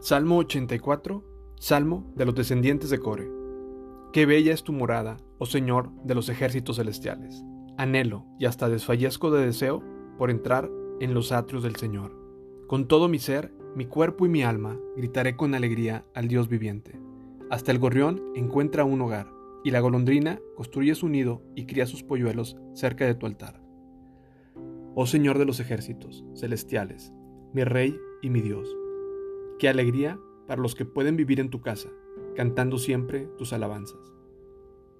Salmo 84, Salmo de los descendientes de Core. Qué bella es tu morada, oh Señor de los ejércitos celestiales. Anhelo y hasta desfallezco de deseo por entrar en los atrios del Señor. Con todo mi ser, mi cuerpo y mi alma, gritaré con alegría al Dios viviente. Hasta el gorrión encuentra un hogar, y la golondrina construye su nido y cría sus polluelos cerca de tu altar. Oh Señor de los ejércitos celestiales, mi Rey y mi Dios Qué alegría para los que pueden vivir en tu casa, cantando siempre tus alabanzas.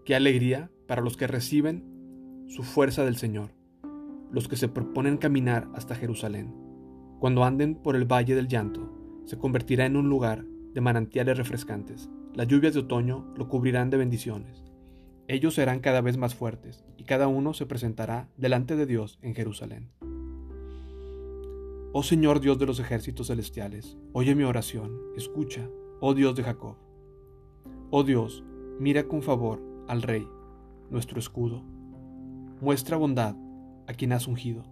Qué alegría para los que reciben su fuerza del Señor, los que se proponen caminar hasta Jerusalén. Cuando anden por el valle del llanto, se convertirá en un lugar de manantiales refrescantes. Las lluvias de otoño lo cubrirán de bendiciones. Ellos serán cada vez más fuertes, y cada uno se presentará delante de Dios en Jerusalén. Oh Señor Dios de los ejércitos celestiales, oye mi oración, escucha, oh Dios de Jacob. Oh Dios, mira con favor al Rey, nuestro escudo. Muestra bondad a quien has ungido.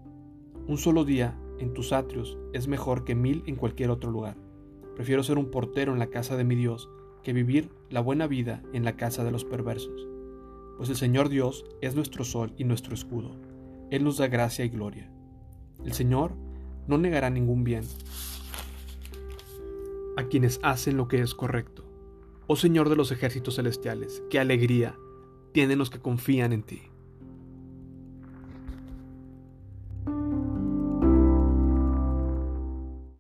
Un solo día en tus atrios es mejor que mil en cualquier otro lugar. Prefiero ser un portero en la casa de mi Dios que vivir la buena vida en la casa de los perversos. Pues el Señor Dios es nuestro sol y nuestro escudo. Él nos da gracia y gloria. El Señor no negará ningún bien a quienes hacen lo que es correcto. Oh Señor de los ejércitos celestiales, qué alegría tienen los que confían en ti.